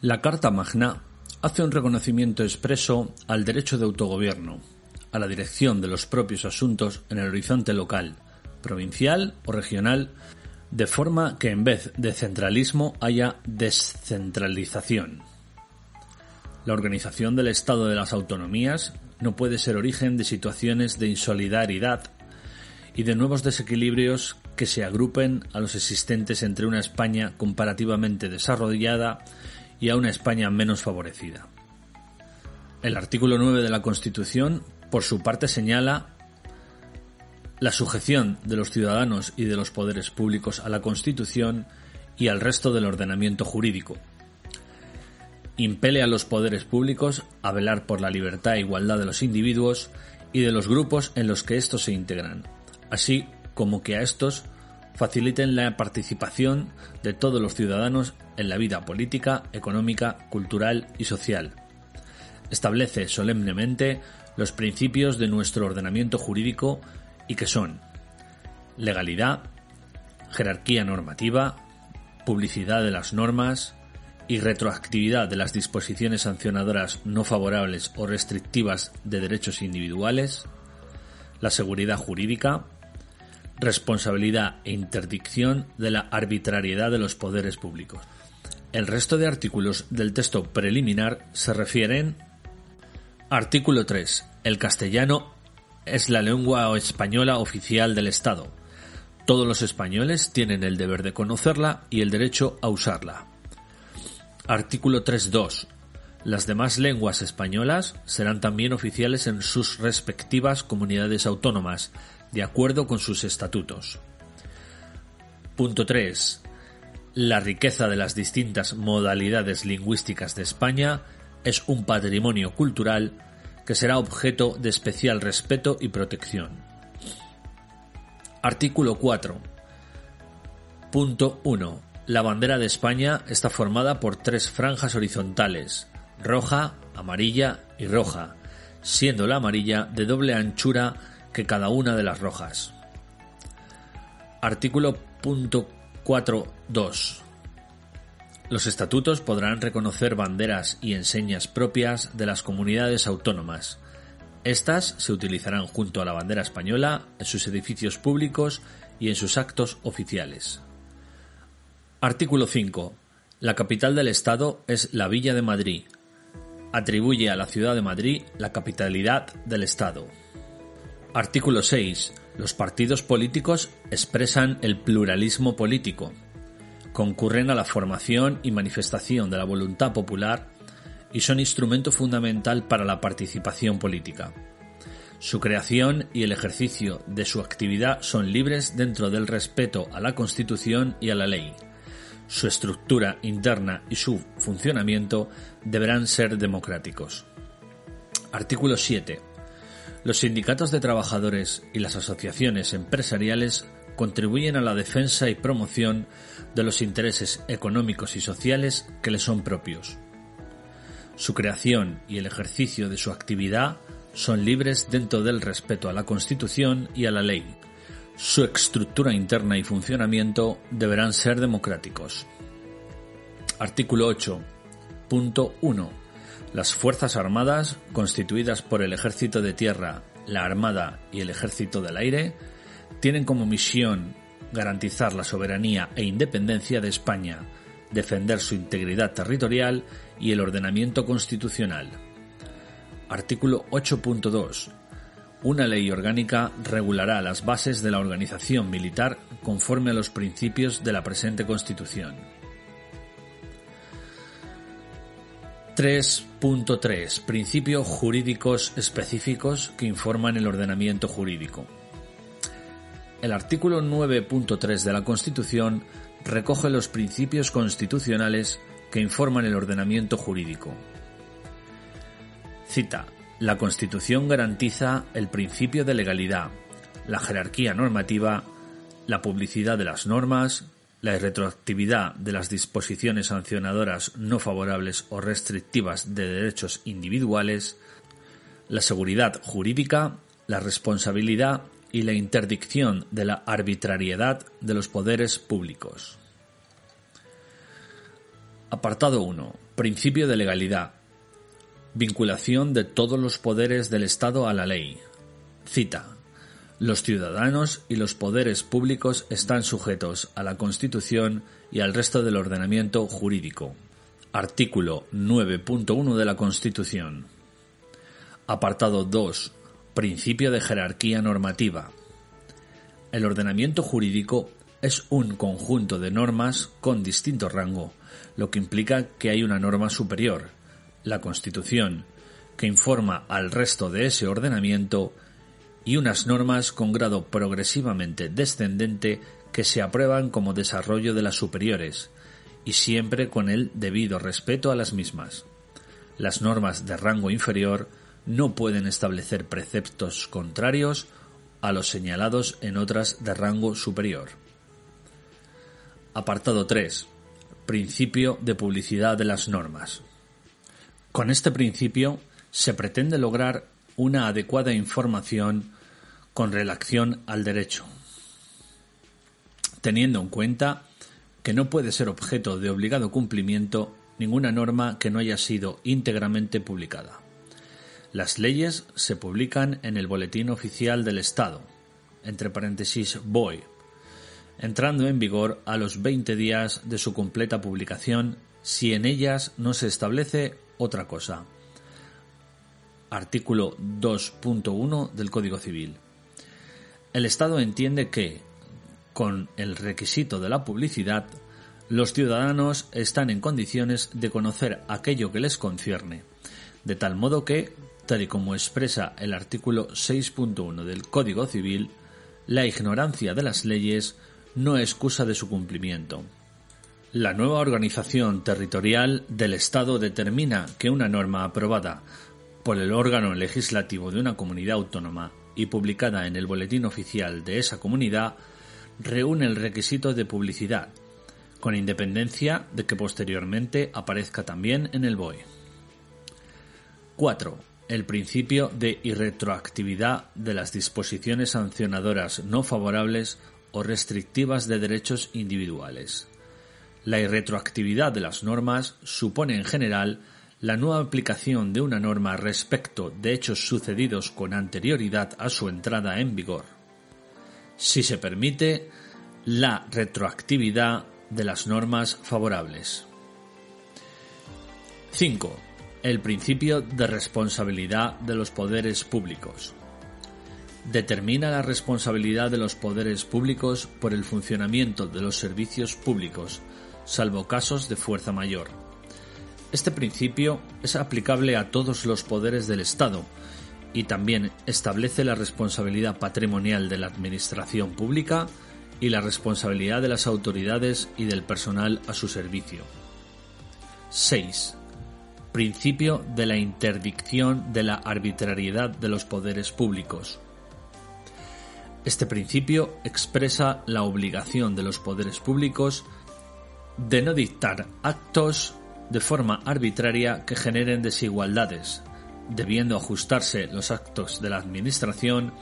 La Carta Magna hace un reconocimiento expreso al derecho de autogobierno, a la dirección de los propios asuntos en el horizonte local, provincial o regional, de forma que en vez de centralismo haya descentralización. La organización del Estado de las autonomías no puede ser origen de situaciones de insolidaridad y de nuevos desequilibrios que se agrupen a los existentes entre una España comparativamente desarrollada y a una España menos favorecida. El artículo 9 de la Constitución, por su parte, señala la sujeción de los ciudadanos y de los poderes públicos a la Constitución y al resto del ordenamiento jurídico. Impele a los poderes públicos a velar por la libertad e igualdad de los individuos y de los grupos en los que estos se integran, así como que a estos faciliten la participación de todos los ciudadanos en la vida política, económica, cultural y social. Establece solemnemente los principios de nuestro ordenamiento jurídico y que son legalidad, jerarquía normativa, publicidad de las normas y retroactividad de las disposiciones sancionadoras no favorables o restrictivas de derechos individuales, la seguridad jurídica, responsabilidad e interdicción de la arbitrariedad de los poderes públicos. El resto de artículos del texto preliminar se refieren Artículo 3. El castellano es la lengua española oficial del Estado. Todos los españoles tienen el deber de conocerla y el derecho a usarla. Artículo 3.2. Las demás lenguas españolas serán también oficiales en sus respectivas comunidades autónomas, de acuerdo con sus estatutos. Punto 3. La riqueza de las distintas modalidades lingüísticas de España es un patrimonio cultural que será objeto de especial respeto y protección. Artículo 4. Punto 1. La bandera de España está formada por tres franjas horizontales, roja, amarilla y roja, siendo la amarilla de doble anchura que cada una de las rojas. Artículo punto 4.2. Los estatutos podrán reconocer banderas y enseñas propias de las comunidades autónomas. Estas se utilizarán junto a la bandera española en sus edificios públicos y en sus actos oficiales. Artículo 5. La capital del Estado es la Villa de Madrid. Atribuye a la ciudad de Madrid la capitalidad del Estado. Artículo 6. Los partidos políticos expresan el pluralismo político. Concurren a la formación y manifestación de la voluntad popular y son instrumento fundamental para la participación política. Su creación y el ejercicio de su actividad son libres dentro del respeto a la Constitución y a la ley su estructura interna y su funcionamiento deberán ser democráticos. Artículo 7. Los sindicatos de trabajadores y las asociaciones empresariales contribuyen a la defensa y promoción de los intereses económicos y sociales que les son propios. Su creación y el ejercicio de su actividad son libres dentro del respeto a la Constitución y a la ley, su estructura interna y funcionamiento deberán ser democráticos. Artículo 8.1. Las Fuerzas Armadas, constituidas por el Ejército de Tierra, la Armada y el Ejército del Aire, tienen como misión garantizar la soberanía e independencia de España, defender su integridad territorial y el ordenamiento constitucional. Artículo 8.2 una ley orgánica regulará las bases de la organización militar conforme a los principios de la presente Constitución. 3.3. Principios jurídicos específicos que informan el ordenamiento jurídico. El artículo 9.3 de la Constitución recoge los principios constitucionales que informan el ordenamiento jurídico. Cita la Constitución garantiza el principio de legalidad, la jerarquía normativa, la publicidad de las normas, la retroactividad de las disposiciones sancionadoras no favorables o restrictivas de derechos individuales, la seguridad jurídica, la responsabilidad y la interdicción de la arbitrariedad de los poderes públicos. Apartado 1 Principio de legalidad. Vinculación de todos los poderes del Estado a la ley. Cita. Los ciudadanos y los poderes públicos están sujetos a la Constitución y al resto del ordenamiento jurídico. Artículo 9.1 de la Constitución. Apartado 2. Principio de jerarquía normativa. El ordenamiento jurídico es un conjunto de normas con distinto rango, lo que implica que hay una norma superior, la Constitución, que informa al resto de ese ordenamiento y unas normas con grado progresivamente descendente que se aprueban como desarrollo de las superiores, y siempre con el debido respeto a las mismas. Las normas de rango inferior no pueden establecer preceptos contrarios a los señalados en otras de rango superior. Apartado 3. Principio de publicidad de las normas. Con este principio se pretende lograr una adecuada información con relación al derecho, teniendo en cuenta que no puede ser objeto de obligado cumplimiento ninguna norma que no haya sido íntegramente publicada. Las leyes se publican en el Boletín Oficial del Estado, entre paréntesis BOE, entrando en vigor a los 20 días de su completa publicación si en ellas no se establece otra cosa. Artículo 2.1 del Código Civil. El Estado entiende que, con el requisito de la publicidad, los ciudadanos están en condiciones de conocer aquello que les concierne, de tal modo que, tal y como expresa el artículo 6.1 del Código Civil, la ignorancia de las leyes no excusa de su cumplimiento. La nueva organización territorial del Estado determina que una norma aprobada por el órgano legislativo de una comunidad autónoma y publicada en el boletín oficial de esa comunidad reúne el requisito de publicidad, con independencia de que posteriormente aparezca también en el BOE. 4. El principio de irretroactividad de las disposiciones sancionadoras no favorables o restrictivas de derechos individuales. La irretroactividad de las normas supone en general la nueva aplicación de una norma respecto de hechos sucedidos con anterioridad a su entrada en vigor. Si se permite, la retroactividad de las normas favorables. 5. El principio de responsabilidad de los poderes públicos determina la responsabilidad de los poderes públicos por el funcionamiento de los servicios públicos, salvo casos de fuerza mayor. Este principio es aplicable a todos los poderes del Estado y también establece la responsabilidad patrimonial de la Administración pública y la responsabilidad de las autoridades y del personal a su servicio. 6. Principio de la interdicción de la arbitrariedad de los poderes públicos. Este principio expresa la obligación de los poderes públicos de no dictar actos de forma arbitraria que generen desigualdades, debiendo ajustarse los actos de la Administración,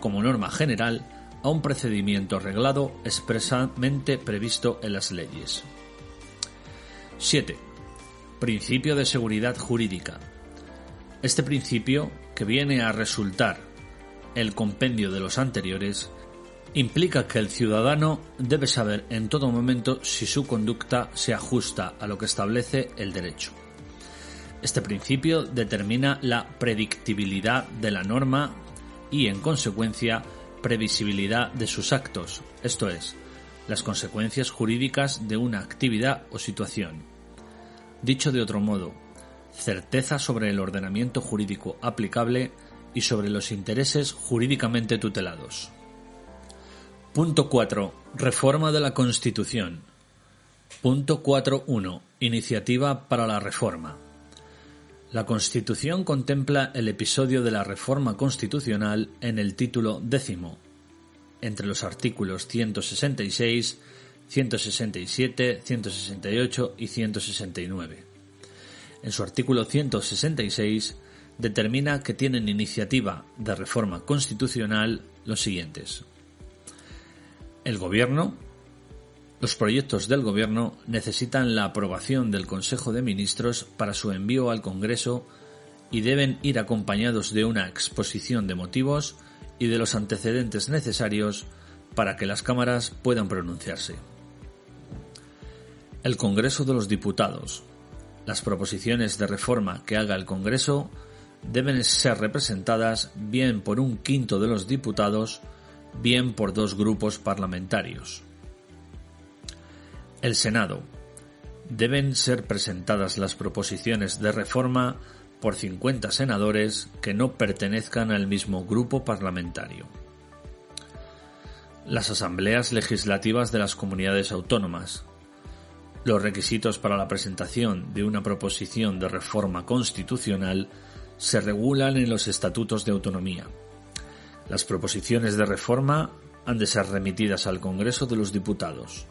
como norma general, a un procedimiento reglado expresamente previsto en las leyes. 7. Principio de seguridad jurídica. Este principio, que viene a resultar el compendio de los anteriores, implica que el ciudadano debe saber en todo momento si su conducta se ajusta a lo que establece el derecho. Este principio determina la predictibilidad de la norma y, en consecuencia, previsibilidad de sus actos, esto es, las consecuencias jurídicas de una actividad o situación. Dicho de otro modo, certeza sobre el ordenamiento jurídico aplicable y sobre los intereses jurídicamente tutelados. Punto 4. Reforma de la Constitución. Punto 4.1. Iniciativa para la reforma. La Constitución contempla el episodio de la reforma constitucional en el título décimo, entre los artículos 166, 167, 168 y 169. En su artículo 166 determina que tienen iniciativa de reforma constitucional los siguientes. El Gobierno, Los proyectos del Gobierno necesitan la aprobación del Consejo de Ministros para su envío al Congreso y deben ir acompañados de una exposición de motivos y de los antecedentes necesarios para que las cámaras puedan pronunciarse. El Congreso de los Diputados. Las proposiciones de reforma que haga el Congreso deben ser representadas bien por un quinto de los diputados, bien por dos grupos parlamentarios. El Senado. Deben ser presentadas las proposiciones de reforma por 50 senadores que no pertenezcan al mismo grupo parlamentario. Las asambleas legislativas de las comunidades autónomas. Los requisitos para la presentación de una proposición de reforma constitucional se regulan en los estatutos de autonomía. Las proposiciones de reforma han de ser remitidas al Congreso de los Diputados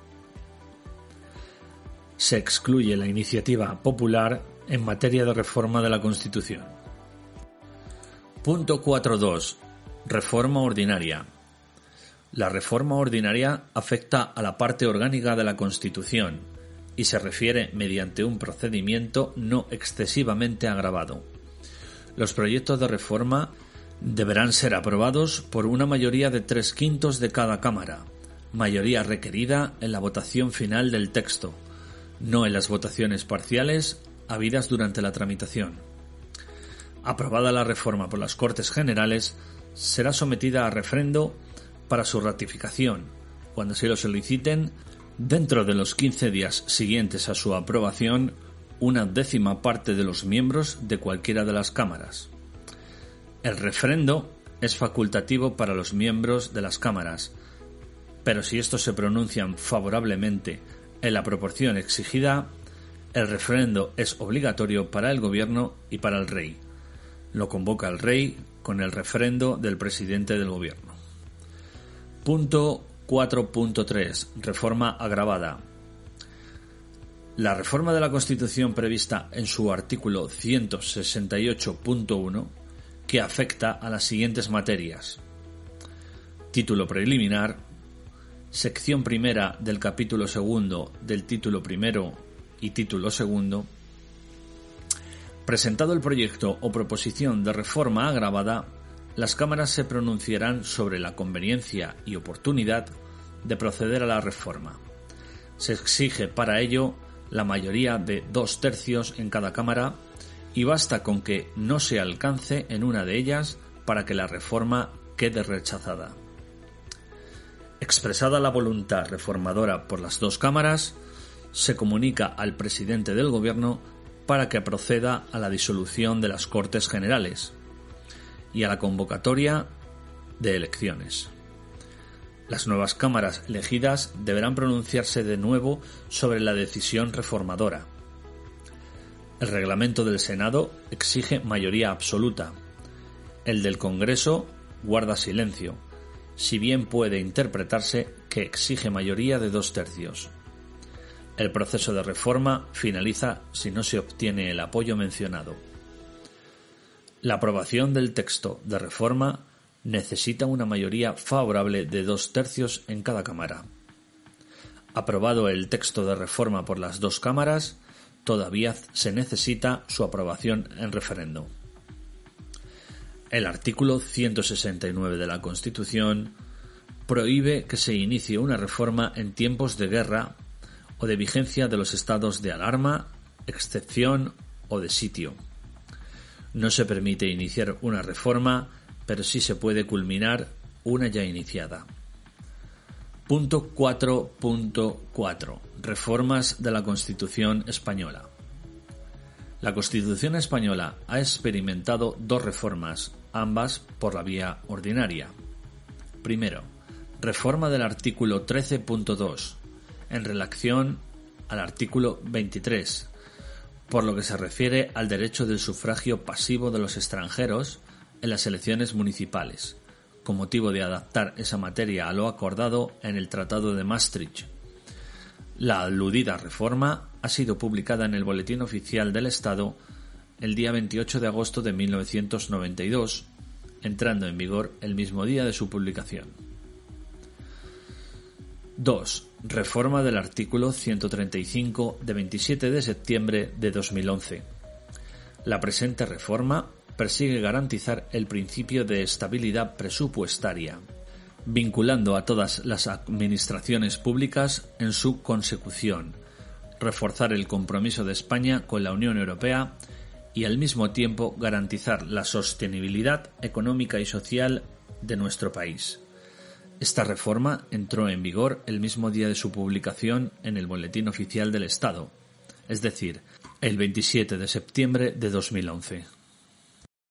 se excluye la iniciativa popular en materia de reforma de la Constitución. Punto 4.2. Reforma ordinaria. La reforma ordinaria afecta a la parte orgánica de la Constitución y se refiere mediante un procedimiento no excesivamente agravado. Los proyectos de reforma deberán ser aprobados por una mayoría de tres quintos de cada Cámara, mayoría requerida en la votación final del texto, no en las votaciones parciales habidas durante la tramitación. Aprobada la reforma por las Cortes Generales, será sometida a refrendo para su ratificación, cuando se lo soliciten, dentro de los 15 días siguientes a su aprobación, una décima parte de los miembros de cualquiera de las cámaras. El refrendo es facultativo para los miembros de las cámaras, pero si estos se pronuncian favorablemente en la proporción exigida, el referendo es obligatorio para el gobierno y para el rey. Lo convoca el rey con el referendo del presidente del gobierno. Punto 4.3. Reforma agravada. La reforma de la Constitución prevista en su artículo 168.1, que afecta a las siguientes materias. Título preliminar, sección primera del capítulo segundo del título primero y título segundo, presentado el proyecto o proposición de reforma agravada, las cámaras se pronunciarán sobre la conveniencia y oportunidad de proceder a la reforma. Se exige para ello la mayoría de dos tercios en cada cámara y basta con que no se alcance en una de ellas para que la reforma quede rechazada. Expresada la voluntad reformadora por las dos cámaras, se comunica al presidente del Gobierno para que proceda a la disolución de las Cortes Generales y a la convocatoria de elecciones. Las nuevas cámaras elegidas deberán pronunciarse de nuevo sobre la decisión reformadora. El reglamento del Senado exige mayoría absoluta. El del Congreso guarda silencio si bien puede interpretarse que exige mayoría de dos tercios. El proceso de reforma finaliza si no se obtiene el apoyo mencionado. La aprobación del texto de reforma necesita una mayoría favorable de dos tercios en cada Cámara. Aprobado el texto de reforma por las dos cámaras, todavía se necesita su aprobación en referendo. El artículo 169 de la Constitución prohíbe que se inicie una reforma en tiempos de guerra o de vigencia de los estados de alarma, excepción o de sitio. No se permite iniciar una reforma, pero sí se puede culminar una ya iniciada. Punto 4.4. Reformas de la Constitución española. La Constitución española ha experimentado dos reformas, ambas por la vía ordinaria. Primero, reforma del artículo 13.2 en relación al artículo 23, por lo que se refiere al derecho del sufragio pasivo de los extranjeros en las elecciones municipales, con motivo de adaptar esa materia a lo acordado en el Tratado de Maastricht. La aludida reforma ha sido publicada en el Boletín Oficial del Estado el día 28 de agosto de 1992, entrando en vigor el mismo día de su publicación. 2. Reforma del artículo 135 de 27 de septiembre de 2011. La presente reforma persigue garantizar el principio de estabilidad presupuestaria, vinculando a todas las administraciones públicas en su consecución, reforzar el compromiso de España con la Unión Europea y al mismo tiempo garantizar la sostenibilidad económica y social de nuestro país. Esta reforma entró en vigor el mismo día de su publicación en el Boletín Oficial del Estado, es decir, el 27 de septiembre de 2011.